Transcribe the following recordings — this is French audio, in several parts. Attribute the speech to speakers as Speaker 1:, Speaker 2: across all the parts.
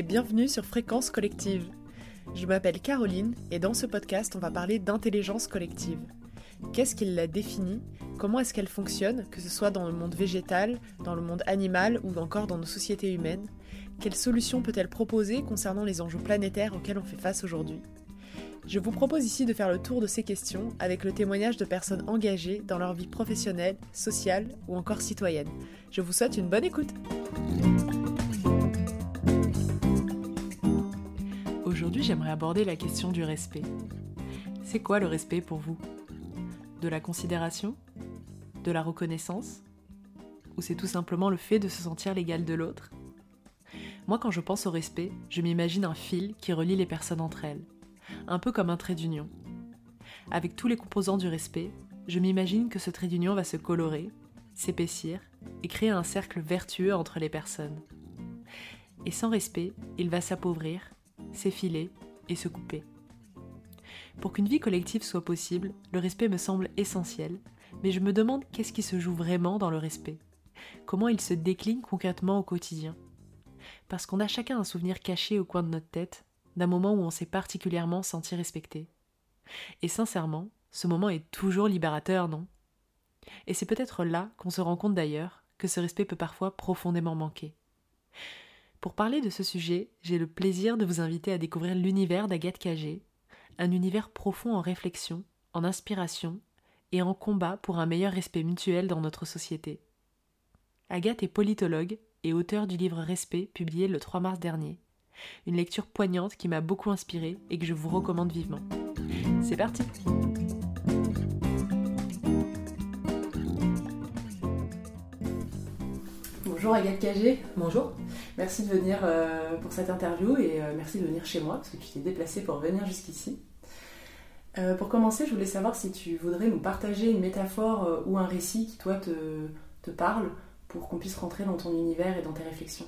Speaker 1: et bienvenue sur Fréquence Collective. Je m'appelle Caroline et dans ce podcast, on va parler d'intelligence collective. Qu'est-ce qui la définit? Comment est-ce qu'elle fonctionne, que ce soit dans le monde végétal, dans le monde animal ou encore dans nos sociétés humaines Quelles solutions peut-elle proposer concernant les enjeux planétaires auxquels on fait face aujourd'hui? Je vous propose ici de faire le tour de ces questions avec le témoignage de personnes engagées dans leur vie professionnelle, sociale ou encore citoyenne. Je vous souhaite une bonne écoute. Aujourd'hui, j'aimerais aborder la question du respect. C'est quoi le respect pour vous? De la considération? De la reconnaissance? Ou c'est tout simplement le fait de se sentir l'égal de l'autre? Moi, quand je pense au respect, je m'imagine un fil qui relie les personnes entre elles un peu comme un trait d'union. Avec tous les composants du respect, je m'imagine que ce trait d'union va se colorer, s'épaissir et créer un cercle vertueux entre les personnes. Et sans respect, il va s'appauvrir, s'effiler et se couper. Pour qu'une vie collective soit possible, le respect me semble essentiel, mais je me demande qu'est-ce qui se joue vraiment dans le respect? Comment il se décline concrètement au quotidien? Parce qu'on a chacun un souvenir caché au coin de notre tête d'un moment où on s'est particulièrement senti respecté. Et sincèrement, ce moment est toujours libérateur, non? Et c'est peut-être là qu'on se rend compte d'ailleurs que ce respect peut parfois profondément manquer. Pour parler de ce sujet, j'ai le plaisir de vous inviter à découvrir l'univers d'Agathe Cagé, un univers profond en réflexion, en inspiration et en combat pour un meilleur respect mutuel dans notre société. Agathe est politologue et auteur du livre Respect publié le 3 mars dernier. Une lecture poignante qui m'a beaucoup inspirée et que je vous recommande vivement. C'est parti Bonjour Agathe Cagé.
Speaker 2: Bonjour.
Speaker 1: Merci de venir euh, pour cette interview et euh, merci de venir chez moi parce que tu t'es déplacée pour venir jusqu'ici. Euh, pour commencer, je voulais savoir si tu voudrais nous partager une métaphore ou un récit qui toi te, parle pour qu'on puisse rentrer dans ton univers et dans tes réflexions.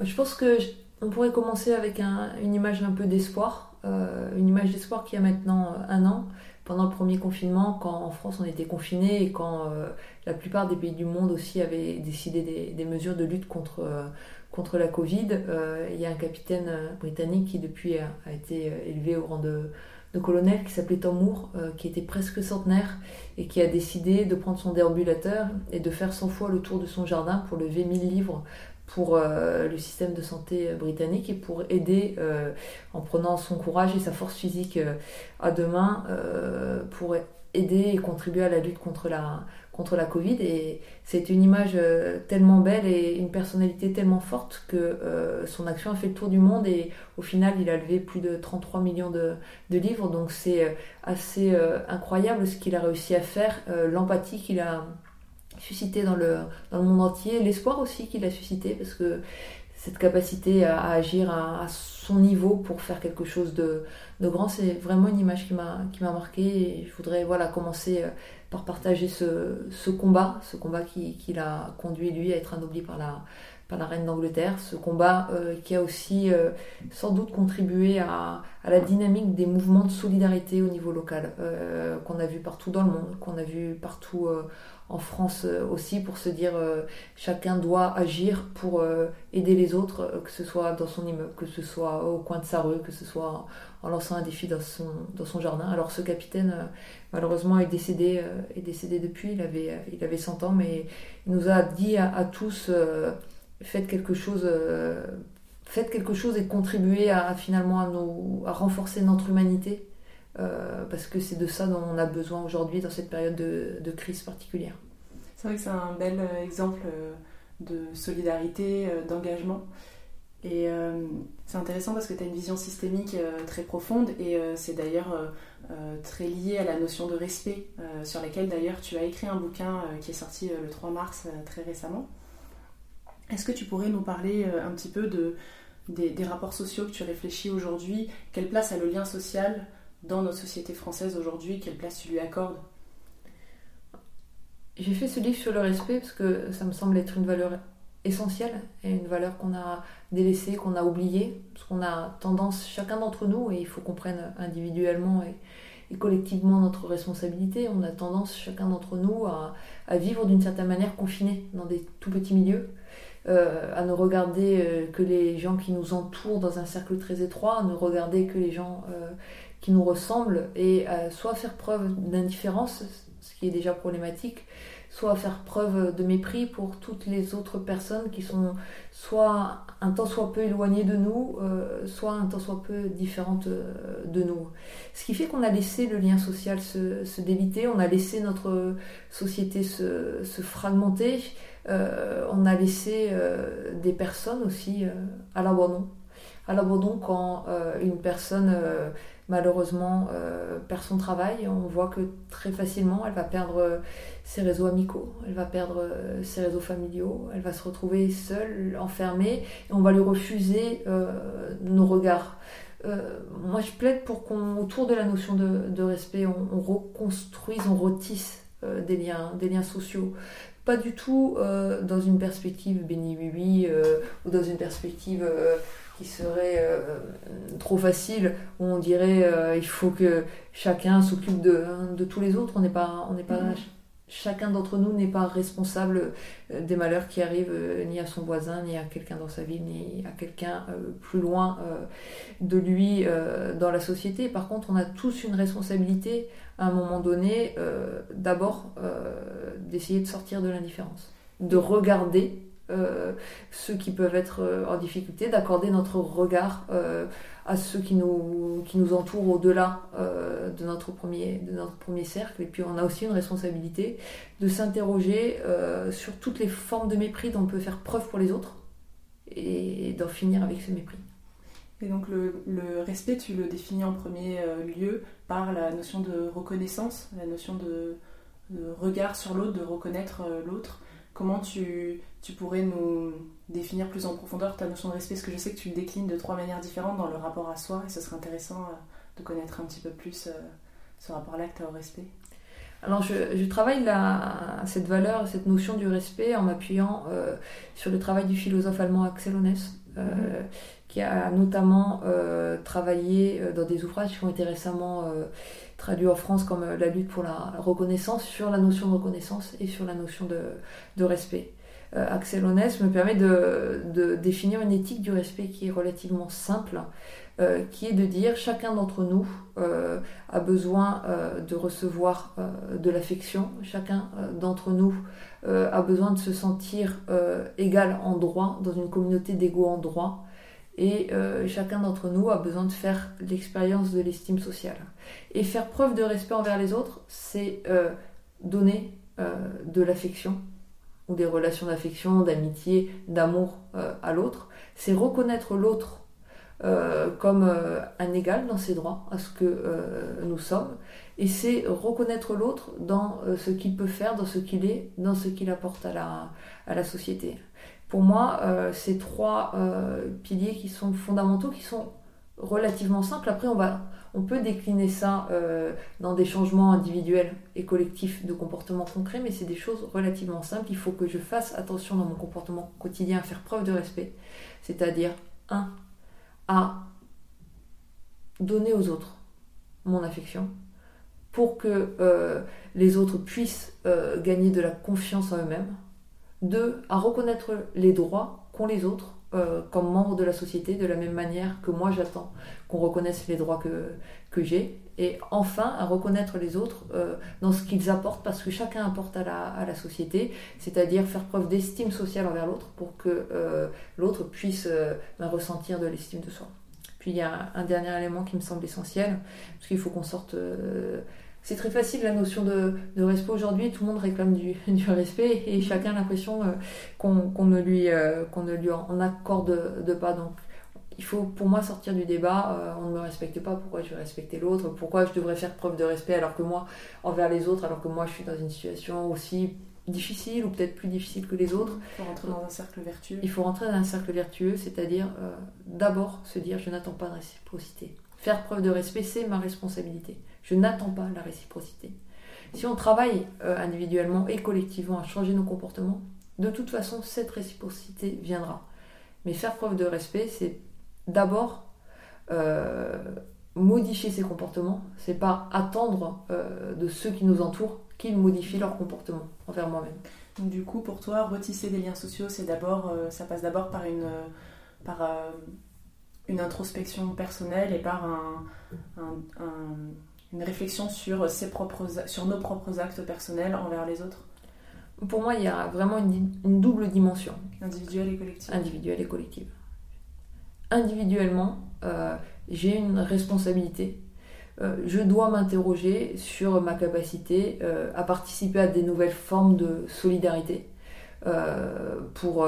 Speaker 2: Je pense que on pourrait commencer avec une image un peu d'espoir, une image d'espoir qui a maintenant un an, pendant le premier confinement, quand en France on était confiné et quand euh, la plupart des pays du monde aussi avaient décidé des, mesures de lutte contre, contre la Covid. il y a un capitaine britannique qui depuis a, été élevé au rang de, de colonel qui s'appelait Tom Moore, qui était presque centenaire et qui a décidé de prendre son déambulateur et de faire 100 fois le tour de son jardin pour lever 1000 livres pour euh, le système de santé britannique et pour aider euh, en prenant son courage et sa force physique euh, à deux mains pour aider et contribuer à la lutte contre la, contre la Covid. Et c'est une image tellement belle et une personnalité tellement forte que son action a fait le tour du monde et au final il a levé plus de 33 millions de, de livres. Donc c'est assez incroyable ce qu'il a réussi à faire, l'empathie qu'il a suscité dans le, dans le monde entier, l'espoir aussi qu'il a suscité, parce que cette capacité à, agir à, son niveau pour faire quelque chose de, grand, c'est vraiment une image qui m'a marqué et je voudrais voilà, commencer euh, par partager ce, combat, ce combat qui, qui l'a conduit lui à être anobli par la, par la reine d'Angleterre, ce combat euh, qui a aussi euh, sans doute contribué à, à, la dynamique des mouvements de solidarité au niveau local, qu'on a vu partout dans le monde, qu'on a vu partout en France euh, aussi pour se dire euh, chacun doit agir pour euh, aider les autres, que ce soit dans son immeuble, que ce soit au coin de sa rue, que ce soit en lançant un défi dans son, dans son jardin. Alors ce capitaine malheureusement est décédé, est décédé depuis, il avait, il avait 100 ans, mais il nous a dit à, tous faites quelque chose. Faites quelque chose et contribuez à, finalement à, nous, à renforcer notre humanité euh, parce que c'est de ça dont on a besoin aujourd'hui dans cette période de, crise particulière.
Speaker 1: C'est vrai que c'est un bel euh, exemple euh, de solidarité, d'engagement. Et c'est intéressant parce que tu as une vision systémique très profonde et c'est d'ailleurs très lié à la notion de respect, sur laquelle d'ailleurs tu as écrit un bouquin qui est sorti le 3 mars très récemment. Est-ce que tu pourrais nous parler un petit peu de, des, rapports sociaux que tu réfléchis aujourd'hui? Quelle place a le lien social dans notre société française aujourd'hui? Quelle place tu lui accordes?
Speaker 2: J'ai fait ce livre sur le respect parce que ça me semble être une valeur essentielle et une valeur qu'on a délaissée, qu'on a oubliée, parce qu'on a tendance, chacun d'entre nous, et il faut qu'on prenne individuellement et, collectivement notre responsabilité, on a tendance, chacun d'entre nous, à, vivre d'une certaine manière confiné dans des tout petits milieux. À ne regarder que les gens qui nous entourent dans un cercle très étroit, à ne regarder que les gens qui nous ressemblent, et soit faire preuve d'indifférence, ce qui est déjà problématique, soit faire preuve de mépris pour toutes les autres personnes qui sont soit un temps soit peu éloignées de nous, euh, soit un temps soit peu différentes euh, de nous. Ce qui fait qu'on a laissé le lien social se, déliter, on a laissé notre société se, fragmenter, euh, on a laissé des personnes aussi à l'abandon. À l'abandon quand une personne malheureusement euh, perd son travail. On voit que très facilement, elle va perdre euh, ses réseaux amicaux, elle va perdre euh, ses réseaux familiaux, elle va se retrouver seule, enfermée, et on va lui refuser nos regards. moi, je plaide pour qu'on, autour de la notion de, respect, on, reconstruise, on retisse des liens sociaux pas du tout dans une perspective béni oui ou dans une perspective qui serait euh, trop facile, où on dirait euh, il faut que chacun s'occupe de, hein, de, tous les autres. On n'est pas, on n'est pas, mm-hmm. Chacun d'entre nous n'est pas responsable euh, des malheurs qui arrivent ni à son voisin, ni à quelqu'un dans sa vie, ni à quelqu'un plus loin de lui dans la société. Par contre, on a tous une responsabilité à un moment donné, d'abord d'essayer de sortir de l'indifférence, de regarder euh, ceux qui peuvent être euh, en difficulté, d'accorder notre regard euh, à ceux qui nous, qui nous entourent au-delà de, notre premier, de notre premier cercle. Et puis on a aussi une responsabilité de s'interroger sur toutes les formes de mépris dont on peut faire preuve pour les autres et d'en finir avec ce mépris.
Speaker 1: Et donc le, respect, tu le définis en premier lieu par la notion de reconnaissance, la notion de regard sur l'autre, de reconnaître l'autre. Comment tu, tu pourrais nous définir plus en profondeur ta notion de respect? Parce que je sais que tu le déclines de trois manières différentes dans le rapport à soi, et ce serait intéressant euh, de connaître un petit peu plus euh, ce rapport-là que tu as au respect.
Speaker 2: Alors je, travaille la, cette valeur, cette notion du respect en m'appuyant euh, sur le travail du philosophe allemand Axel Honneth, mhm. qui a notamment travaillé dans des ouvrages qui ont été récemment traduits en France comme La lutte pour la reconnaissance, sur la notion de reconnaissance et sur la notion de, respect. Euh, Axel Honès me permet de, définir une éthique du respect qui est relativement simple, euh, qui est de dire chacun d'entre nous euh, a besoin de recevoir de l'affection, chacun d'entre nous a besoin de se sentir égal en droit dans une communauté d'égaux en droit. Et chacun d'entre nous a besoin de faire l'expérience de l'estime sociale. Et faire preuve de respect envers les autres, c'est donner de l'affection, ou des relations d'affection, d'amitié, d'amour euh, à l'autre, c'est reconnaître l'autre euh, comme euh, un égal dans ses droits, à ce que nous sommes, et c'est reconnaître l'autre dans ce qu'il peut faire, dans ce qu'il est, dans ce qu'il apporte à la, à la société. Pour moi, ces trois piliers qui sont fondamentaux, qui sont relativement simples, après on va on peut décliner ça euh, dans des changements individuels et collectifs de comportement concret, mais c'est des choses relativement simples. Il faut que je fasse attention dans mon comportement quotidien à faire preuve de respect. C'est-à-dire, un, à donner aux autres mon affection pour que euh, les autres puissent euh, gagner de la confiance en eux-mêmes. Deux, à reconnaître les droits qu'ont les autres euh, comme membre de la société de la même manière que moi j'attends qu'on reconnaisse les droits que, que j'ai et enfin à reconnaître les autres euh, dans ce qu'ils apportent parce que chacun apporte à la, à la société, c'est-à-dire faire preuve d'estime sociale envers l'autre pour que euh, l'autre puisse ben, ressentir de l'estime de soi. Puis il y a un dernier élément qui me semble essentiel, parce qu'il faut qu'on sorte c'est très facile la notion de, respect aujourd'hui, tout le monde réclame du, respect et chacun a l'impression euh, qu'on ne lui, euh, qu'on ne lui en accorde de pas. Donc il faut pour moi sortir du débat, euh, on ne me respecte pas, pourquoi je vais respecter l'autre, pourquoi je devrais faire preuve de respect alors que moi, envers les autres, alors que moi je suis dans une situation aussi difficile ou peut-être plus difficile que les autres?
Speaker 1: Il faut rentrer dans un cercle vertueux.
Speaker 2: Il faut rentrer dans un cercle vertueux, c'est-à-dire d'abord se dire je n'attends pas de réciprocité. Faire preuve de respect, c'est ma responsabilité. Je n'attends pas la réciprocité. Si on travaille euh, individuellement et collectivement à changer nos comportements, de toute façon, cette réciprocité viendra. Mais faire preuve de respect, c'est d'abord euh, modifier ses comportements. C'est pas attendre euh, de ceux qui nous entourent qu'ils modifient leur comportement envers moi-même.
Speaker 1: Donc, du coup, pour toi, retisser des liens sociaux, c'est d'abord, ça passe d'abord par une, par, une introspection personnelle et par une réflexion sur, ses propres, sur nos propres actes personnels envers les autres
Speaker 2: Pour moi, il y a vraiment une, double dimension.
Speaker 1: Individuelle et collective.
Speaker 2: Individuelle et collective. Individuellement, euh, j'ai une responsabilité. Euh, je dois m'interroger sur ma capacité euh, à participer à des nouvelles formes de solidarité pour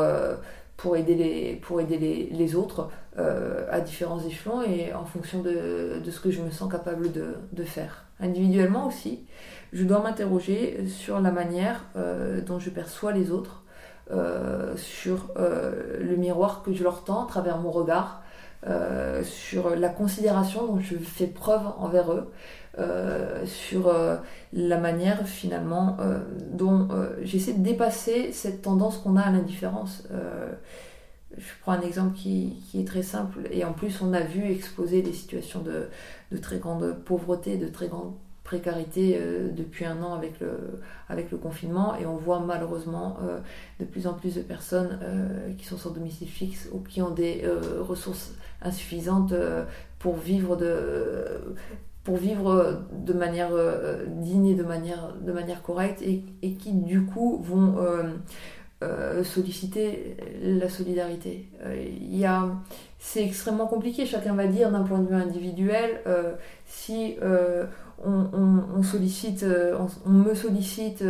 Speaker 2: pour aider les, pour aider les, les autres euh, à différents échelons et en fonction de, de, ce que je me sens capable de, de faire. Individuellement aussi, je dois m'interroger sur la manière euh, dont je perçois les autres, euh, sur le miroir que je leur tends à travers mon regard, sur la considération dont je fais preuve envers eux, euh, sur euh, la manière finalement euh, dont j'essaie de dépasser cette tendance qu'on a à l'indifférence. je prends un exemple qui, est très simple et en plus on a vu exploser des situations de, de très grande pauvreté, de très grande précarité depuis un an avec le, avec le confinement et on voit malheureusement de plus en plus de personnes qui sont sans domicile fixe ou qui ont des ressources insuffisantes pour vivre de pour vivre de manière euh, digne et de manière, de manière correcte et, qui du coup vont euh, euh, solliciter la solidarité. C'est extrêmement compliqué, chacun va dire d'un point de vue individuel, si on, sollicite, on, me sollicite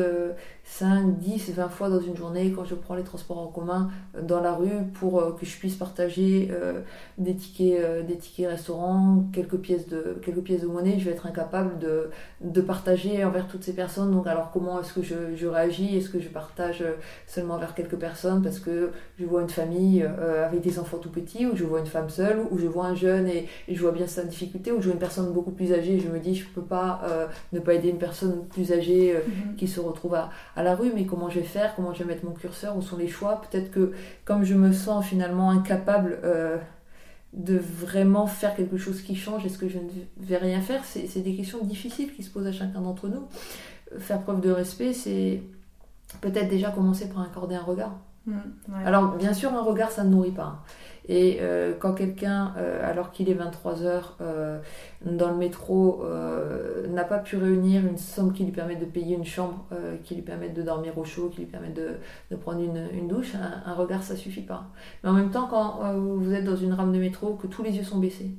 Speaker 2: 5, 10, 20 fois dans une journée quand je prends les transports en commun euh, dans la rue pour euh, que je puisse partager euh, des tickets, des tickets restaurants, quelques pièces, de, quelques pièces de monnaie, je vais être incapable de, de partager envers toutes ces personnes. Donc alors comment est-ce que je, je réagis? Est-ce que je partage seulement envers quelques personnes parce que je vois une famille avec des enfants tout petits ou je vois une femme seule ou je vois un jeune et, je vois bien sa difficulté ou je vois une personne beaucoup plus âgée et je me dis je peux pas ne pas aider une personne plus âgée mm-hmm. qui se retrouve à, à la rue, mais comment je vais faire, comment je vais mettre mon curseur, où sont les choix. Peut-être que comme je me sens finalement incapable euh, de vraiment faire quelque chose qui change, est-ce que je ne vais rien faire? C'est des questions difficiles qui se posent à chacun d'entre nous. Faire preuve de respect, c'est peut-être déjà commencer par accorder un regard. Mmh, Alors bien sûr, un regard, ça ne nourrit pas. Et euh, quand quelqu'un, euh, alors qu'il est 23h euh, dans le métro, n'a pas pu réunir une somme qui lui permette de payer une chambre, qui lui permette de dormir au chaud, qui lui permette de, prendre une, une douche, un, un, regard, ça suffit pas. Mais en même temps, quand vous êtes dans une rame de métro, que tous les yeux sont baissés,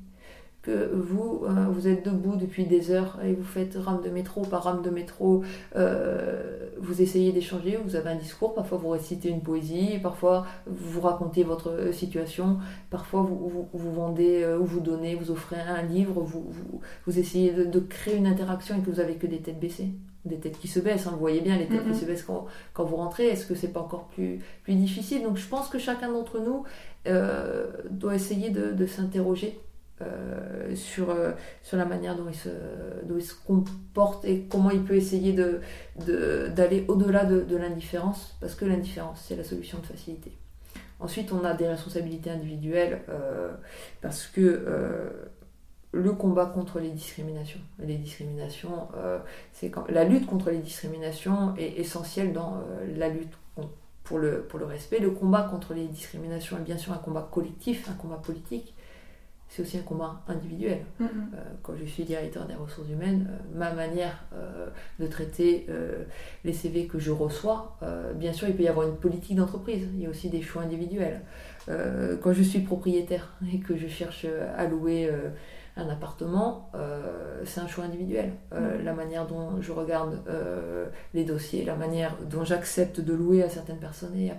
Speaker 2: que vous, euh, vous êtes debout depuis des heures et vous faites rame de métro par rame de métro, euh, vous essayez d'échanger, vous avez un discours, parfois vous récitez une poésie, parfois vous racontez votre situation, parfois vous, vous, vendez euh, ou vous donnez, vous offrez un livre, vous, vous, essayez de, créer une interaction et que vous avez que des têtes baissées. Des têtes qui se baissent, hein. vous voyez bien les têtes qui se baissent quand, quand vous rentrez. Est-ce que c'est pas encore plus, plus difficile? Donc je pense que chacun d'entre nous doit essayer de, de s'interroger euh, sur, euh, sur la manière dont il, se, dont il se comporte et comment il peut essayer d'aller de, au-delà de, l'indifférence, parce que l'indifférence, c'est la solution de facilité. Ensuite, on a des responsabilités individuelles, euh, parce que le combat contre les discriminations. Les discriminations, la lutte contre les discriminations est essentielle dans la lutte pour le, pour le respect. Le combat contre les discriminations est bien sûr un combat collectif, un combat politique, c'est aussi un combat individuel. Mm-hmm. Euh, quand je suis directeur des ressources humaines, euh, ma manière euh, de traiter les CV que je reçois, bien sûr, il peut y avoir une politique d'entreprise. Il y a aussi des choix individuels. quand je suis propriétaire et que je cherche à louer un appartement, c'est un choix individuel. Mm-hmm. La manière dont je regarde les dossiers, la manière dont j'accepte de louer à certaines personnes et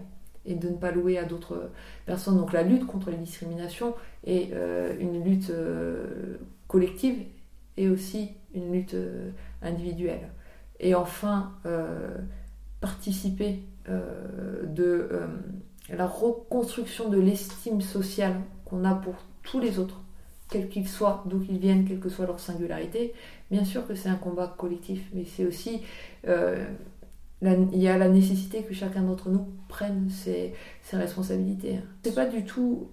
Speaker 2: et de ne pas louer à d'autres personnes. Donc la lutte contre les discriminations est euh, une lutte euh, collective et aussi une lutte euh, individuelle. Et enfin, participer de la reconstruction de l'estime sociale qu'on a pour tous les autres, quels qu'ils soient, d'où qu'ils viennent, quelle que soit leur singularité. Bien sûr que c'est un combat collectif, mais c'est aussi il y a la nécessité que chacun d'entre nous prenne ses, ses responsabilités. C'est pas du tout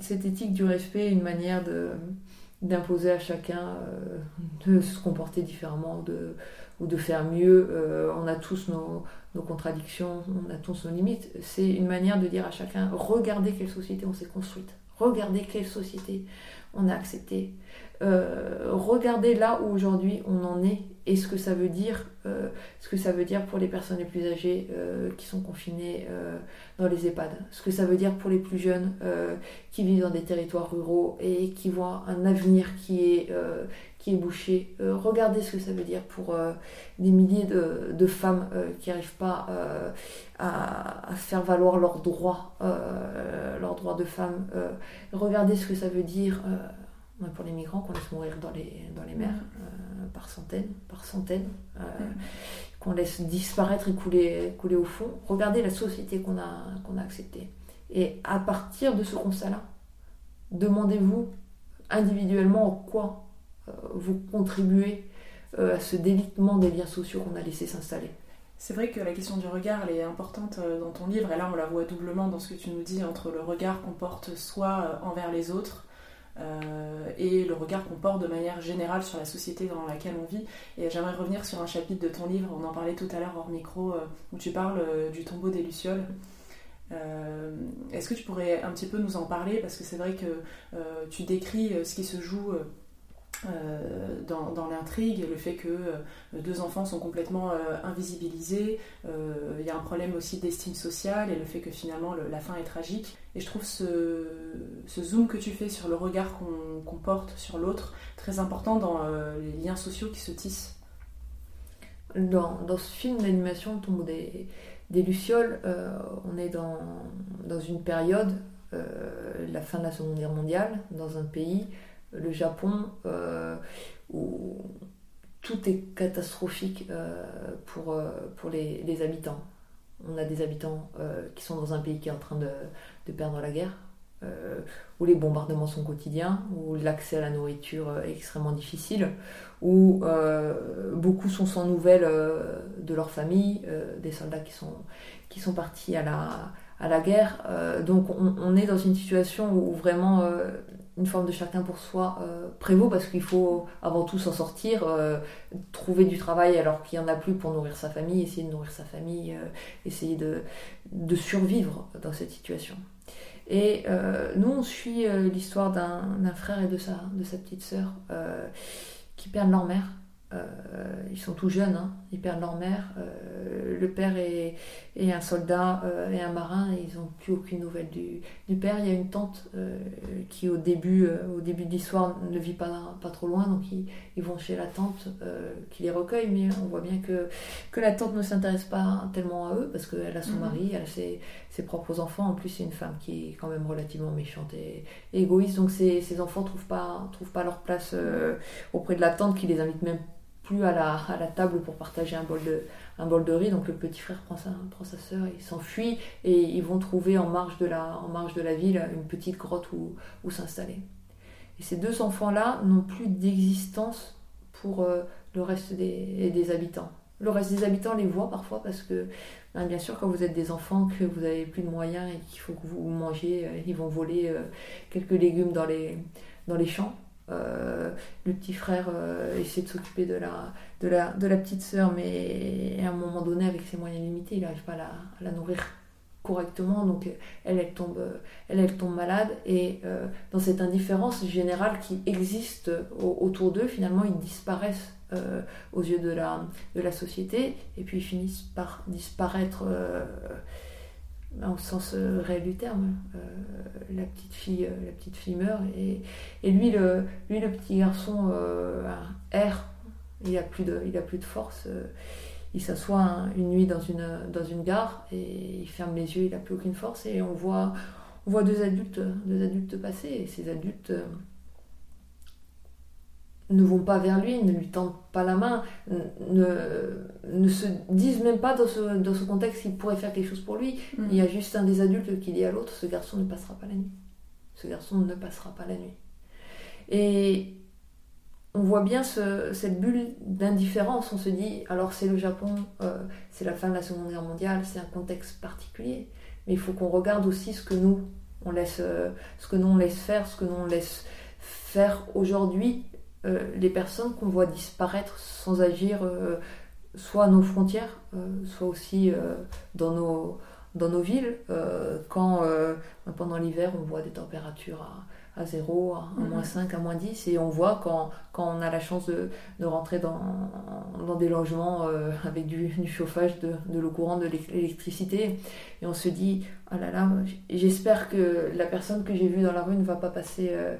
Speaker 2: cette éthique du respect une manière d'imposer à chacun euh, de se comporter différemment de, ou de faire mieux. Euh, on a tous nos contradictions, on a tous nos limites. C'est une manière de dire à chacun regardez quelle société on s'est construite, regardez quelle société. On a accepté, euh, regardez là où aujourd'hui on en est et ce que ça veut dire, euh, pour les personnes les plus âgées euh, qui sont confinées dans les EHPAD, ce que ça veut dire pour les plus jeunes qui vivent dans des territoires ruraux et qui voient un avenir qui est qui est bouché. regardez ce que ça veut dire pour des milliers de, femmes qui n'arrivent pas à, faire valoir leurs droits, leurs droits de femmes. regardez ce que ça veut dire pour les migrants qu'on laisse mourir dans les, dans les mers euh, par centaines, par centaines, euh, qu'on laisse disparaître et couler, couler au fond. Regardez la société qu'on a, qu'on a acceptée. Et à partir de ce constat-là, demandez-vous individuellement en quoi euh, vous contribuez à ce délitement des liens sociaux qu'on a laissé s'installer.
Speaker 1: C'est vrai que la question du regard, elle est importante dans ton livre, et là on la voit doublement dans ce que tu nous dis, entre le regard qu'on porte soit envers les autres, euh, et le regard qu'on porte de manière générale sur la société dans laquelle on vit. Et j'aimerais revenir sur un chapitre de ton livre, on en parlait tout à l'heure hors micro, euh, où tu parles euh, du tombeau des Lucioles. Est-ce que tu pourrais un petit peu nous en parler? Parce que c'est vrai que tu décris ce qui se joue euh, dans, l'intrigue, le fait que euh, deux enfants sont complètement euh, invisibilisés, il y a un problème aussi d'estime sociale et le fait que finalement la fin est tragique. Et je trouve ce, zoom que tu fais sur le regard qu'on porte sur l'autre très important dans les liens sociaux qui se tissent.
Speaker 2: Dans, ce film d'animation, Tombeau des, des Lucioles, on est dans, dans une période, la fin de la Seconde Guerre mondiale, dans un pays le Japon, euh, où tout est catastrophique euh, pour, euh, pour les, habitants. On a des habitants qui sont dans un pays qui est en train de, de perdre la guerre, où les bombardements sont quotidiens, où l'accès à la nourriture est extrêmement difficile, où beaucoup sont sans nouvelles de leur famille, des soldats qui sont, qui sont partis à la, à la guerre. donc on, on, est dans une situation où vraiment une forme de chacun pour soi euh, prévaut parce qu'il faut avant tout s'en sortir, euh, trouver du travail alors qu'il n'y en a plus pour nourrir sa famille, essayer de nourrir sa famille, euh, essayer de, survivre dans cette situation. Et nous, on suit l'histoire d'un frère et de sa, petite sœur qui perdent leur mère ils sont tout jeunes, hein. Ils perdent leur mère. Euh, le père est, un soldat euh, et un marin, et ils n'ont plus aucune nouvelle du, père. Il y a une tante qui, au début, au début de l'histoire, ne vit pas, pas trop loin, donc ils, vont chez la tante qui les recueille, mais on voit bien que, que la tante ne s'intéresse pas tellement à eux, parce qu'elle a son mhm. mari, elle a ses, propres enfants. En plus, c'est une femme qui est quand même relativement méchante et, égoïste, donc ses, enfants ne trouvent pas, trouvent pas leur place auprès de la tante qui les invite même plus à la, à la table pour partager un bol, de, un bol de riz. Donc le petit frère prend sa, prend sa soeur, il s'enfuit et ils vont trouver en marge de la, en marge de la ville une petite grotte où, où s'installer. Et ces deux enfants-là n'ont plus d'existence pour euh, le reste des, des, habitants. Le reste des habitants les voit parfois parce que, ben, bien sûr, quand vous êtes des enfants, que vous n'avez plus de moyens et qu'il faut que vous mangiez, euh, ils vont voler euh, quelques légumes dans les, dans les champs. Euh, le petit frère euh, essaie de s'occuper de la, de, la, de la petite sœur, mais à un moment donné, avec ses moyens limités, il n'arrive pas à la, nourrir correctement, donc elle, elle tombe, elle, elle tombe malade, et euh, dans cette indifférence générale qui existe autour d'eux, finalement, ils disparaissent aux yeux de la, de la société, et puis finissent par disparaître au sens euh, réel du terme. Euh, la, petite fille, euh, la petite fille meurt et, et lui, le, lui, le petit garçon, erre, il a plus de, il a plus de force. il s'assoit une nuit dans une, dans une gare et il ferme les yeux, il n'a plus aucune force et on voit, on voit deux adultes, deux adultes passer et ces adultes ne vont pas vers lui, ne lui tendent pas la main, ne, ne se disent même pas dans ce, dans ce contexte qu'il pourrait faire quelque chose pour lui. Mm. Il y a juste un des adultes qui dit à l'autre, ce garçon ne passera pas la nuit. Ce garçon ne passera pas la nuit. Et on voit bien ce, cette bulle d'indifférence. On se dit, alors c'est le Japon, euh, c'est la fin de la Seconde Guerre mondiale, c'est un contexte particulier. Mais il faut qu'on regarde aussi ce que nous, on laisse, euh, ce que nous on laisse faire, ce que nous on laisse faire aujourd'hui les personnes qu'on voit disparaître sans agir euh, soit à nos frontières, soit aussi dans nos dans nos villes, quand pendant l'hiver on voit des températures à, à 0, à, moins 5, à moins 10. Et on voit quand, quand on a la chance de, de rentrer dans, dans, des logements euh, avec du, du, chauffage, de, de l'eau courante, de l'électricité. Et on se dit, oh là là, j'espère que la personne que j'ai vue dans la rue ne va pas passer euh,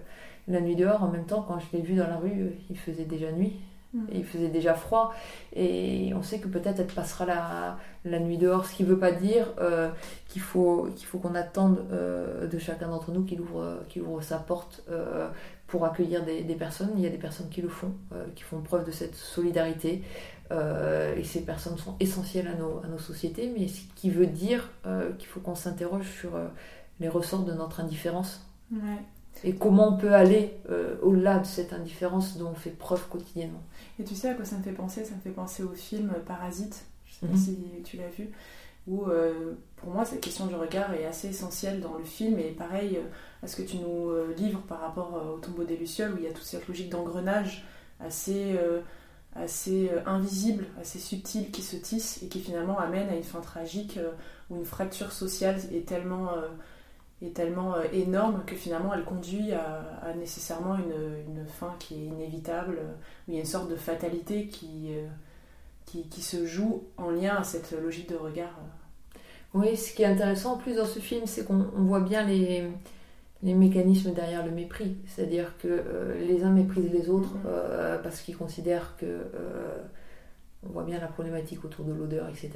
Speaker 2: la nuit dehors. En même temps, quand je l'ai vue dans la rue, il faisait déjà nuit. Mm. il faisait déjà froid et on sait que peut-être elle passera la, la, nuit dehors, ce qui ne veut pas dire euh, qu'il faut qu'il faut qu'on attende euh, de chacun d'entre nous qu'il ouvre, qu'il ouvre sa porte euh, pour accueillir des, des, personnes. Il y a des personnes qui le font, qui font preuve de cette solidarité et ces personnes sont essentielles à nos, à nos sociétés, mais ce qui veut dire qu'il faut qu'on s'interroge sur les ressorts de notre indifférence.
Speaker 1: Ouais
Speaker 2: et comment on peut aller euh, au-delà de cette indifférence dont on fait preuve quotidiennement.
Speaker 1: Et tu sais à quoi ça me fait penser? Ça me fait penser au film Parasite, je sais pas mhm. si tu l'as vu, où euh, pour moi cette question du regard est assez essentielle dans le film et pareil euh, à ce que tu nous livres par rapport au tombeau des Lucioles où il y a toute cette logique d'engrenage assez, assez invisible, assez subtile qui se tisse et qui finalement amène à une fin tragique où une fracture sociale est tellement est tellement euh, énorme que finalement elle conduit à, nécessairement une, une, fin qui est inévitable, où il y a une sorte de fatalité qui, euh, qui, qui, se joue en lien à cette logique de regard.
Speaker 2: Oui, ce qui est intéressant en plus dans ce film, c'est qu'on voit bien les, les mécanismes derrière le mépris. C'est-à-dire que euh, les uns méprisent les autres mm-hmm. parce qu'ils considèrent que on voit bien la problématique autour de l'odeur, etc.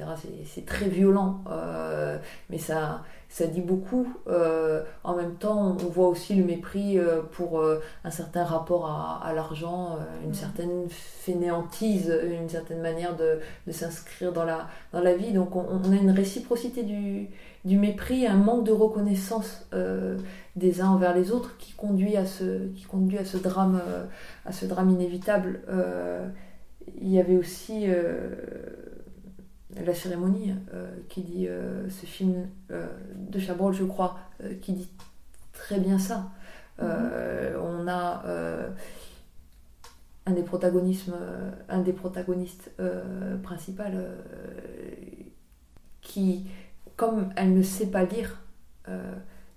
Speaker 2: C'est très violent, euh, mais ça, ça dit beaucoup. Euh, en même temps, on voit aussi le mépris euh, pour un certain rapport à, l'argent, une mm. certaine fainéantise, une certaine manière de, s'inscrire dans la, dans la vie. Donc on, a une réciprocité du, du, mépris, un manque de reconnaissance des uns envers les autres qui conduit à ce, qui conduit à ce, drame, à ce drame inévitable il y avait aussi euh, La cérémonie euh, qui dit, euh, ce film de Chabrol, je crois, qui dit très bien ça. On a un des un des protagonistes principaux qui, comme elle ne sait pas lire,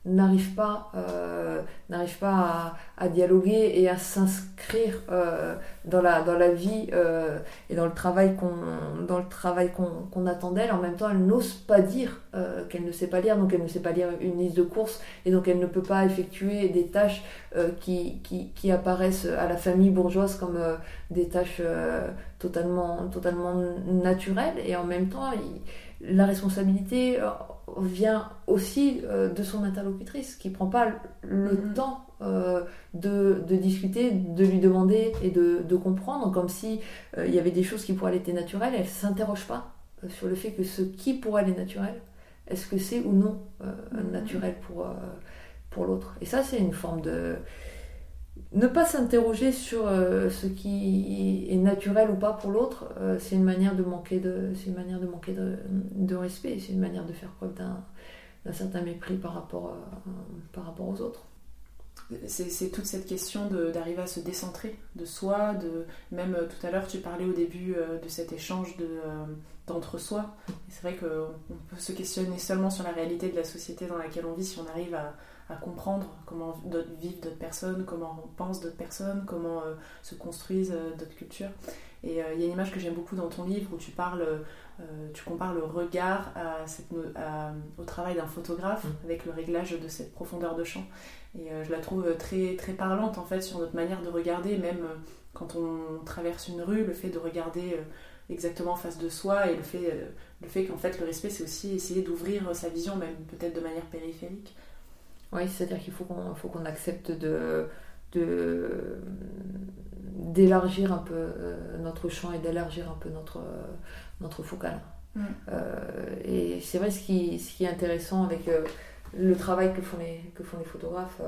Speaker 2: n'arrive pas, euh, n'arrive pas à, dialoguer et à s'inscrire euh, dans, la, dans la vie euh, et dans le travail qu'on, dans le travail qu'on, attend d'elle. En même temps, elle n'ose pas dire qu'elle ne sait pas lire, donc elle ne sait pas lire une liste de courses et donc elle ne peut pas effectuer des tâches qui, qui, qui, apparaissent à la famille bourgeoise comme des tâches totalement, totalement naturelles et en même temps, la responsabilité vient aussi euh, de son interlocutrice qui prend pas le mm-hmm. temps euh, de, discuter, de lui demander et de, comprendre, comme si euh, il y avait des choses qui pour elle étaient naturelles. Elle s'interroge pas sur le fait que ce qui pour elle est naturel, est-ce que c'est ou non mm-hmm. naturel pour, pour l'autre. Et ça, c'est une forme de ne pas s'interroger sur euh, ce qui est naturel ou pas pour l'autre, euh, c'est une manière de manquer de, c'est une manière de manquer de, respect, c'est une manière de faire preuve d'un, certain mépris par rapport, euh, par rapport aux autres.
Speaker 1: C'est, toute cette question d'arriver à se décentrer de soi, de même tout à l'heure tu parlais au début de cet échange de, d'entre-soi. C'est vrai qu'on peut se questionner seulement sur la réalité de la société dans laquelle on vit si on arrive à à comprendre comment vivent d'autres personnes, comment pensent d'autres personnes, comment euh, se construisent euh, d'autres cultures. Et euh, il y a une image que j'aime beaucoup dans ton livre où tu parles, tu compares le regard à cette, au travail d'un photographe mmh. avec le réglage de cette profondeur de champ. Et je la trouve très, très parlante en fait sur notre manière de regarder, même quand on traverse une rue, le fait de regarder exactement en face de soi et le fait, le fait qu'en fait le respect c'est aussi essayer d'ouvrir sa vision, même peut-être de manière périphérique.
Speaker 2: Oui, c'est-à-dire qu'il faut qu'on faut qu'on accepte de, de d'élargir un peu euh, notre champ et d'élargir un peu notre, notre focal. Mm. Euh, et c'est vrai, ce qui, ce qui est intéressant avec euh, le travail que font les, que font les photographes,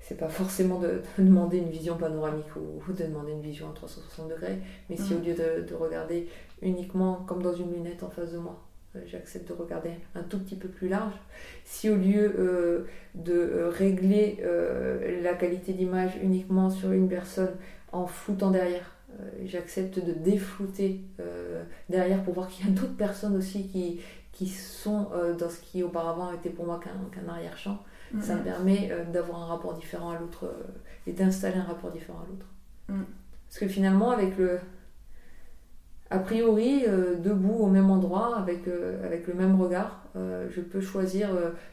Speaker 2: c'est pas forcément de, demander une vision panoramique ou, de demander une vision à 360 degrés, mais si mm. au lieu de, de regarder uniquement comme dans une lunette en face de moi, euh, j'accepte de regarder un tout petit peu plus large. Si au lieu euh, de euh, régler la qualité d'image uniquement sur une personne en foutant derrière j'accepte de déflouter derrière pour voir qu'il y a d'autres personnes aussi qui, qui sont dans ce qui auparavant était pour moi qu'un arrière-champ. Mm-hmm. Ça me permet d'avoir un rapport différent à l'autre et d'installer un rapport différent à l'autre. Mm. Parce que finalement, avec le, a priori, euh, debout au même endroit, avec, euh, avec le même regard, euh, je peux choisir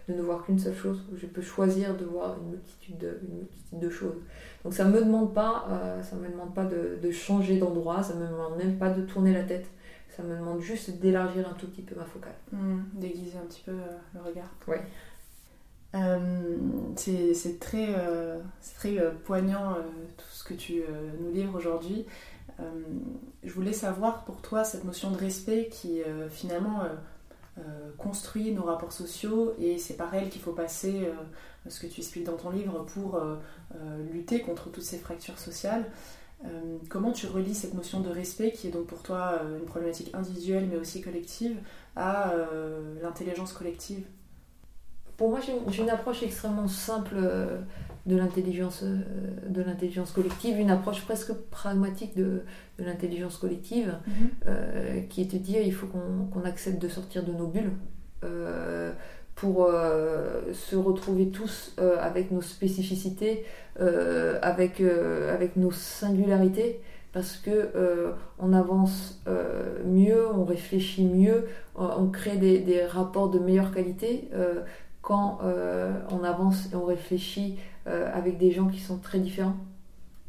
Speaker 2: de ne voir qu'une seule chose. Je peux choisir de voir une multitude de, une multitude de choses. Donc ça ne me demande pas, ça me demande pas de, de changer d'endroit, ça ne me demande même pas de tourner la tête. Ça me demande juste d'élargir un tout petit peu ma focale.
Speaker 3: Mmh, déguiser un petit peu le regard.
Speaker 2: Oui.
Speaker 3: c'est très, très poignant tout ce que tu nous livres aujourd'hui. Euh, je voulais savoir pour toi cette notion de respect qui euh, finalement euh, construit nos rapports sociaux et c'est par elle qu'il faut passer, ce que tu expliques dans ton livre, pour lutter contre toutes ces fractures sociales. comment tu relis cette notion de respect, qui est donc pour toi une problématique individuelle mais aussi collective, à l'intelligence collective?
Speaker 2: Pour moi, j'ai une, approche extrêmement simple de l'intelligence euh, de l'intelligence collective, une approche presque pragmatique de, de l'intelligence collective, mhm. euh, qui est de dire il faut qu'on accepte de sortir de nos bulles euh, pour se retrouver tous avec nos spécificités, avec, avec nos singularités, parce que on avance mieux, on réfléchit mieux, on crée des, des rapports de meilleure qualité quand on avance et on réfléchit avec des gens qui sont très différents.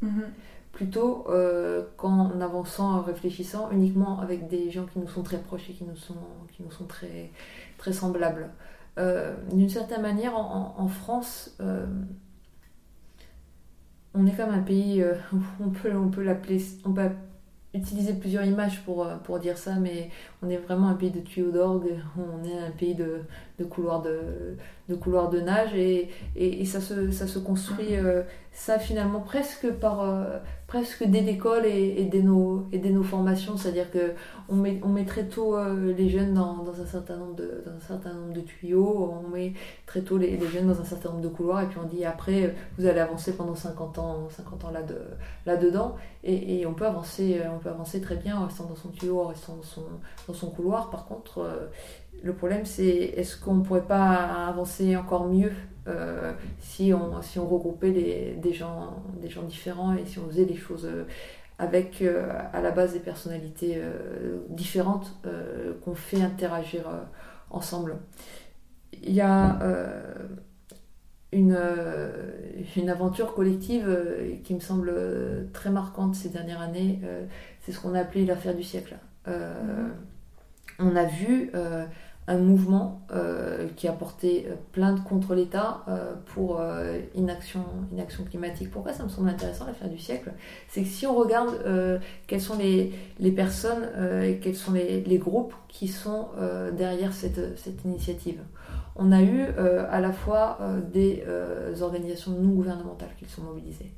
Speaker 2: Mhm. Plutôt euh, qu'en avançant, en réfléchissant uniquement avec des gens qui nous sont très proches et qui nous sont, qui nous sont très, très semblables. Euh, d'une certaine manière, en, France, on est comme un pays, on peut, on peut l'appeler, on peut utiliser plusieurs images pour, pour dire ça, mais on est vraiment un pays de tuyaux d'orgue, on est un pays de, de couloirs de, de couloirs de nage et, et, ça, se, ça se construit euh, ça finalement presque par euh, presque dès l'école et, et, dès nos, et dès nos formations. C'est à dire que on met, on met très tôt euh, les jeunes dans, dans, un certain nombre de, dans un certain nombre de tuyaux. On met très tôt les, les, jeunes dans un certain nombre de couloirs et puis on dit après vous allez avancer pendant 50 ans 50 ans là, de, là dedans et, et, on peut avancer on peut avancer très bien en restant dans son tuyau en restant dans son, son couloir par contre le problème, c'est est-ce qu'on ne pourrait pas avancer encore mieux euh, si, on, si on regroupait des, gens, des gens différents et si on faisait des choses euh, avec euh, à la base des personnalités différentes qu'on fait interagir ensemble. Il y a une, une aventure collective qui me semble très marquante ces dernières années. c'est ce qu'on a appelé l'affaire du siècle. Mm-hmm. On a vu un mouvement euh, qui a porté euh, plainte contre l'État euh, pour inaction, climatique. Pourquoi ça me semble intéressant l'affaire du siècle? C'est que si on regarde quelles sont les, personnes et quels sont les, les, groupes qui sont derrière cette, cette, initiative, on a eu à la fois des organisations non gouvernementales qui sont mobilisées.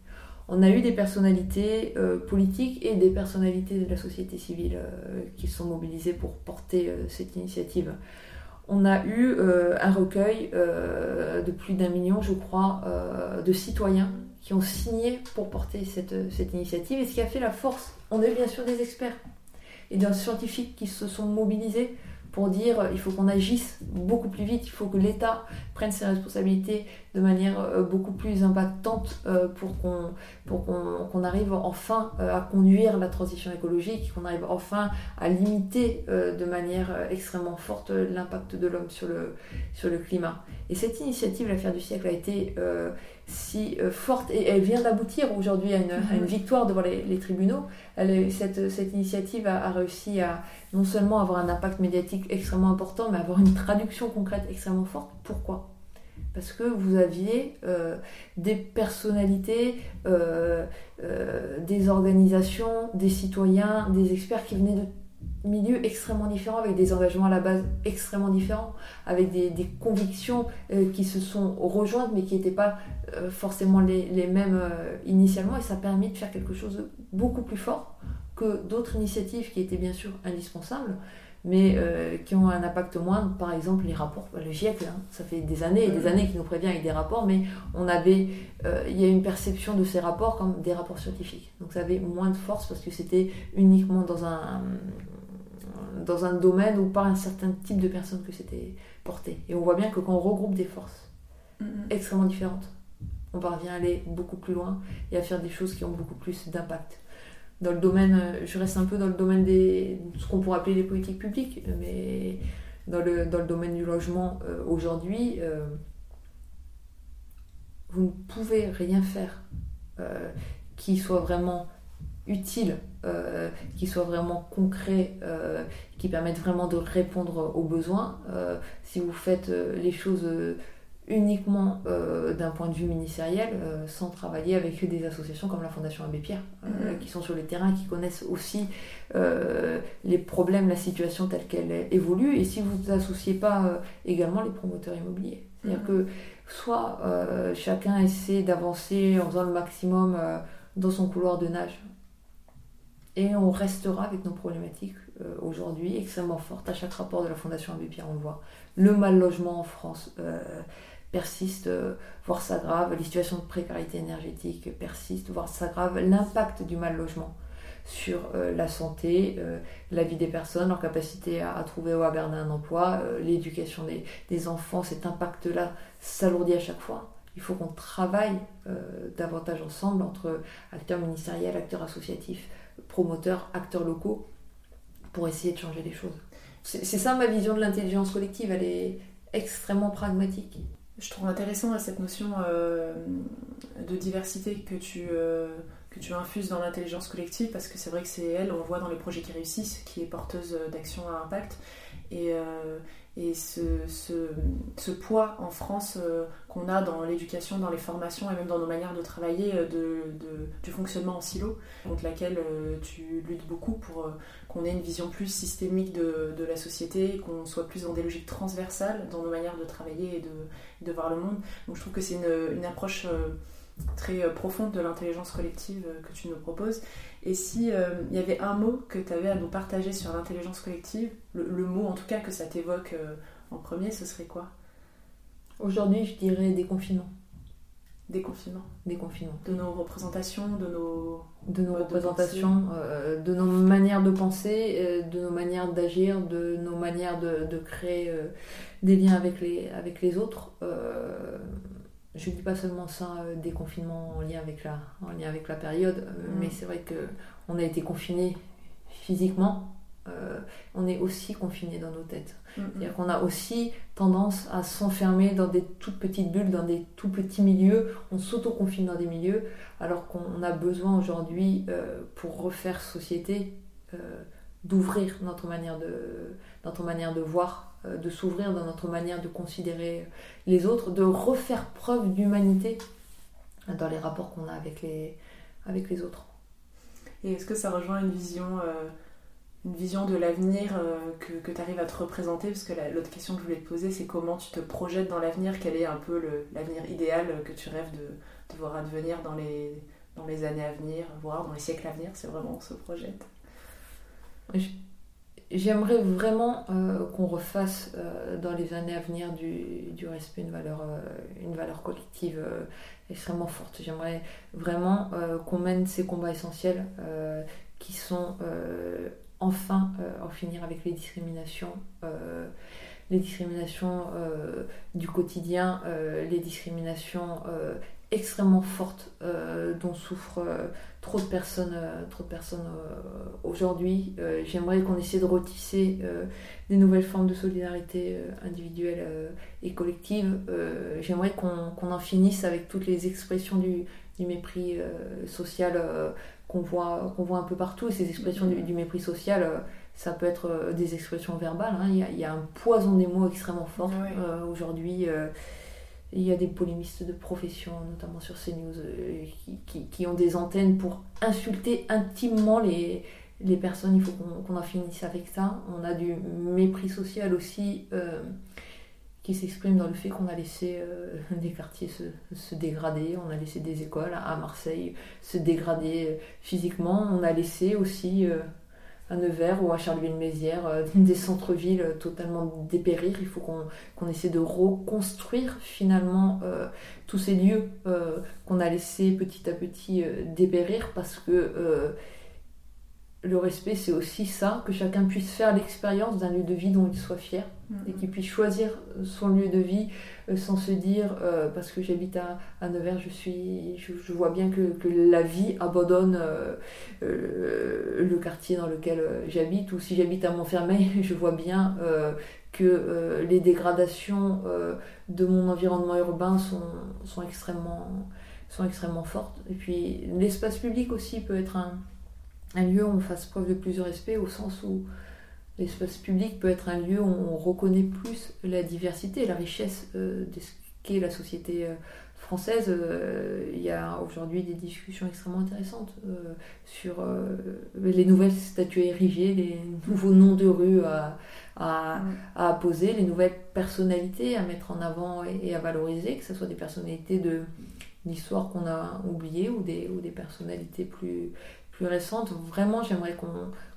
Speaker 2: On a eu des personnalités politiques et des personnalités de la société civile qui sont mobilisées pour porter cette initiative on a eu euh, un recueil euh, de plus d'un million, je crois, euh, de citoyens qui ont signé pour porter cette, cette, initiative. Et ce qui a fait la force, on eu bien sûr des experts et des scientifiques qui se sont mobilisés pour dire euh, il faut qu'on agisse beaucoup plus vite, il faut que l'État prenne ses responsabilités de manière euh, beaucoup plus impactante euh, pour qu'on arrive enfin à conduire la transition écologique, qu'on arrive enfin à limiter de manière extrêmement forte l'impact de l'homme sur le, sur le climat. Et cette initiative, l'affaire du siècle, a été si forte et elle vient d'aboutir aujourd'hui à, une, victoire devant les, tribunaux. Elle, cette, cette initiative a, a réussi à non seulement avoir un impact médiatique extrêmement important, mais avoir une traduction concrète extrêmement forte. Pourquoi? Parce que vous aviez euh, des personnalités, euh, euh, des organisations, des citoyens, des experts qui venaient de milieux extrêmement différents, avec des engagements à la base extrêmement différents, avec des, convictions qui se sont rejointes mais qui n'étaient pas forcément les, les mêmes initialement et ça a permis de faire quelque chose de beaucoup plus fort que d'autres initiatives qui étaient bien sûr indispensables, mais euh, qui ont un impact moindre. Par exemple, les rapports, le GIEC, hein, ça fait des années et des années qu'il nous prévient avec des rapports, mais on avait, euh, il y a une perception de ces rapports comme des rapports scientifiques. Donc ça avait moins de force parce que c'était uniquement dans un, dans un domaine ou par un certain type de personnes que c'était porté. Et on voit bien que quand on regroupe des forces extrêmement différentes, on parvient à aller beaucoup plus loin et à faire des choses qui ont beaucoup plus d'impact dans le domaine, euh, je reste un peu dans le domaine des ce qu'on pourrait appeler les politiques publiques, mais dans le, dans le domaine du logement euh, aujourd'hui, euh, vous ne pouvez rien faire qui soit vraiment utile, qui soit vraiment concret, qui permette vraiment de répondre aux besoins. si vous faites les choses uniquement euh, d'un point de vue ministériel, euh, sans travailler avec des associations comme la Fondation Abbé Pierre, euh, mhm. qui sont sur le terrain, qui connaissent aussi les problèmes, la situation telle qu'elle évolue, et si vous n'associez pas également les promoteurs immobiliers. C'est-à-dire mhm. que soit chacun essaie d'avancer en faisant le maximum dans son couloir de nage, et on restera avec nos problématiques aujourd'hui extrêmement fortes. À chaque rapport de la Fondation Abbé Pierre, on le voit. Le mal logement en France, persiste, euh, voire s'aggrave, les situations de précarité énergétique persistent, voire s'aggravent, l'impact du mal logement sur euh, la santé, euh, la vie des personnes, leur capacité à, trouver ou à garder un emploi, l'éducation des, des, enfants, cet impact-là s'alourdit à chaque fois. Il faut qu'on travaille davantage ensemble entre acteurs ministériels, acteurs associatifs, promoteurs, acteurs locaux, pour essayer de changer les choses. C'est ça ma vision de l'intelligence collective, elle est extrêmement pragmatique.
Speaker 1: Je trouve intéressant cette notion euh, de diversité que tu, euh, que tu infuses dans l'intelligence collective parce que c'est vrai que c'est elle, on le voit dans les projets qui réussissent, qui est porteuse d'actions à impact. Et, euh, et ce, ce, poids en France qu'on a dans l'éducation, dans les formations et même dans nos manières de travailler, de, du fonctionnement en silo, contre laquelle tu luttes beaucoup pour qu'on ait une vision plus systémique de, de la société, qu'on soit plus dans des logiques transversales dans nos manières de travailler et de, de voir le monde. Donc je trouve que c'est une, une, approche euh, très euh, profonde de l'intelligence collective euh, que tu nous proposes. Et si il y avait un mot que tu avais à nous partager sur l'intelligence collective, le, mot en tout cas que ça t'évoque en premier, ce serait quoi?
Speaker 2: Aujourd'hui, je dirais déconfinement.
Speaker 1: Déconfinement.
Speaker 2: Déconfinement.
Speaker 1: De nos représentations, de nos.
Speaker 2: De nos représentations, de, de, nos manières de penser, de nos manières d'agir, de nos manières de, de créer des liens avec les, avec les autres. Euh, je ne dis pas seulement ça euh, des confinements en lien avec la, en lien avec la période, euh, mm. mais c'est vrai qu'on a été confinés physiquement, on est aussi confiné dans nos têtes. Mm, mm. C'est-à-dire qu'on a aussi tendance à s'enfermer dans des toutes petites bulles, dans des tout petits milieux. On s'auto-confine dans des milieux, alors qu'on a besoin aujourd'hui, pour refaire société, d'ouvrir notre manière de, notre manière de voir euh, de s'ouvrir dans notre manière de considérer les autres, de refaire preuve d'humanité dans les rapports qu'on a avec les, avec les autres.
Speaker 1: Et est-ce que ça rejoint une vision, euh, une vision de l'avenir euh, que, que tu arrives à te représenter? Parce que l'autre question que je voulais te poser, c'est comment tu te projettes dans l'avenir? Quel est un peu l'avenir idéal que tu rêves de, de, voir advenir dans les, dans les années à venir, voire dans les siècles à venir? C'est vraiment on se projette
Speaker 2: J'aimerais vraiment euh, qu'on refasse euh, dans les années à venir du, du respect une valeur, euh, une valeur collective extrêmement forte. J'aimerais vraiment qu'on mène ces combats essentiels qui sont enfin en finir avec les discriminations, les discriminations du quotidien, les discriminations extrêmement fortes dont souffrent trop de personnes, euh, trop de personnes euh, aujourd'hui. Euh, j'aimerais qu'on essaie de retisser des nouvelles formes de solidarité individuelle et collective. J'aimerais qu'on en finisse avec toutes les expressions du, du mépris social qu'on voit, qu'on voit un peu partout. Et ces expressions du, mépris social, ça peut être des expressions verbales. Hein. Il, y a, il, y a, un poison des mots extrêmement fort aujourd'hui. Il y a des polémistes de profession, notamment sur CNews, euh, qui, qui, ont des antennes pour insulter intimement les, les personnes. Il faut qu'on en finisse avec ça. On a du mépris social aussi euh, qui s'exprime dans le fait qu'on a laissé euh, des quartiers se, se, dégrader. On a laissé des écoles à Marseille se dégrader physiquement. On a laissé aussi à Nevers ou à Charleville-Mézières, euh, des centres-villes totalement dépérir. Il faut qu'on essaie de reconstruire finalement euh, tous ces lieux euh, qu'on a laissés petit à petit dépérir parce que le respect, c'est aussi ça, que chacun puisse faire l'expérience d'un lieu de vie dont il soit fier et qu'il puisse choisir son lieu de vie sans se dire parce que j'habite à, Nevers, je, suis, je, vois bien que, la vie abandonne le quartier dans lequel j'habite ou si j'habite à Montfermeil, je vois bien que les dégradations de mon environnement urbain sont, sont, extrêmement, sont extrêmement fortes. Et puis l'espace public aussi peut être un un lieu où on fasse preuve de plus de respect au sens où l'espace public peut être un lieu où on reconnaît plus la diversité la richesse euh, de ce qu'est la société euh, française. Euh, il y a aujourd'hui des discussions extrêmement intéressantes sur les nouvelles statues érigées, les nouveaux noms de rues à, à, à, poser, les nouvelles personnalités à mettre en avant et, à valoriser, que ce soit des personnalités de l'histoire qu'on a oubliées ou des, ou des personnalités plus, plus récente, vraiment j'aimerais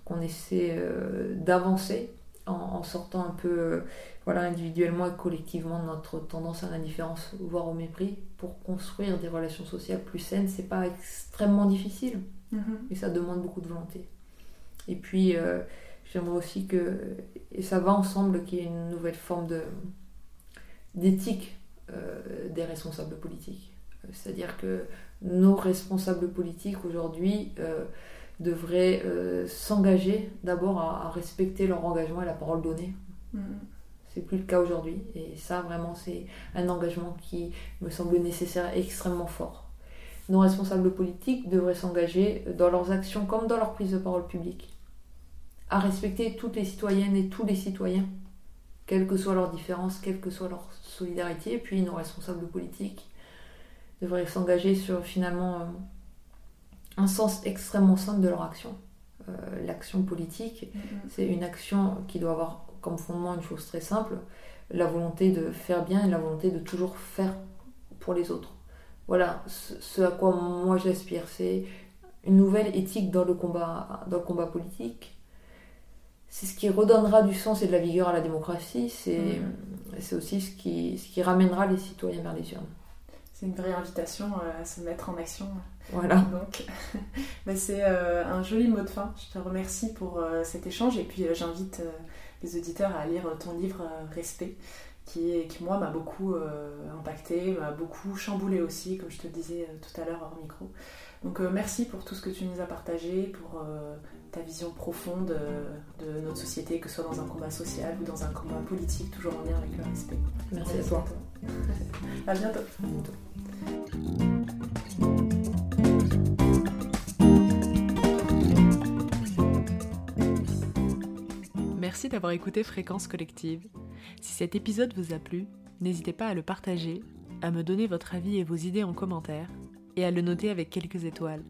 Speaker 2: qu'on essaie euh, d'avancer en, sortant un peu euh, voilà, individuellement et collectivement de notre tendance à l'indifférence, voire au mépris, pour construire des relations sociales plus saines. C'est pas extrêmement difficile, mm-hmm. mais ça demande beaucoup de volonté. Et puis euh, j'aimerais aussi que, et ça va ensemble, qu'il y ait une nouvelle forme de d'éthique des responsables politiques. C'est-à-dire que nos responsables politiques aujourd'hui euh, devraient euh, s'engager d'abord à, respecter leur engagement et la parole donnée. Mm. C'est plus le cas aujourd'hui. Et ça, vraiment, c'est un engagement qui me semble nécessaire et extrêmement fort. Nos responsables politiques devraient s'engager dans leurs actions comme dans leur prise de parole publique à respecter toutes les citoyennes et tous les citoyens, quelles que soient leurs différences, quelle que soit leur solidarité. Et puis nos responsables politiques devraient s'engager sur finalement euh, un sens extrêmement simple de leur action. Euh, l'action politique, mm-hmm. c'est une action qui doit avoir comme fondement une chose très simple, la volonté de faire bien et la volonté de toujours faire pour les autres. Voilà ce, à quoi moi j'aspire, c'est une nouvelle éthique dans le combat, dans le combat politique. C'est ce qui redonnera du sens et de la vigueur à la démocratie, c'est mm-hmm. aussi ce qui, ce qui ramènera les citoyens vers les urnes
Speaker 3: c'est une vraie invitation euh, à se mettre en action.
Speaker 2: Voilà.
Speaker 3: Donc, bah, c'est euh, un joli mot de fin. Je te remercie pour euh, cet échange et puis j'invite les auditeurs à lire ton livre Respect, qui, qui moi m'a beaucoup impacté, m'a beaucoup chamboulé aussi, comme je te le disais tout à l'heure hors micro. Donc merci pour tout ce que tu nous as partagé, pour ta vision profonde de notre société, que ce soit dans un combat social ou dans un combat politique, toujours en lien avec le respect.
Speaker 2: Merci, à toi.
Speaker 1: Merci d'avoir écouté Fréquence Collective. Si cet épisode vous a plu, n'hésitez pas à le partager, à me donner votre avis et vos idées en commentaire, et à le noter avec quelques étoiles.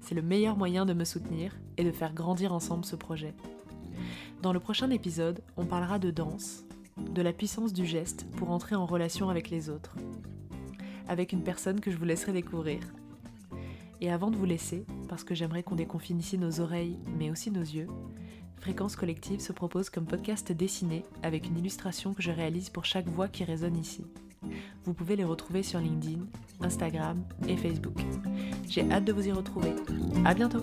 Speaker 1: C'est le meilleur moyen de me soutenir et de faire grandir ensemble ce projet. Dans le prochain épisode, on parlera de danse, de la puissance du geste pour entrer en relation avec les autres, avec une personne que je vous laisserai découvrir. Et avant de vous laisser, parce que j'aimerais qu'on déconfine ici nos oreilles, mais aussi nos yeux, Fréquence Collective se propose comme podcast dessiné avec une illustration que je réalise pour chaque voix qui résonne ici. Vous pouvez les retrouver sur LinkedIn, Instagram et Facebook. J'ai hâte de vous y retrouver. À bientôt!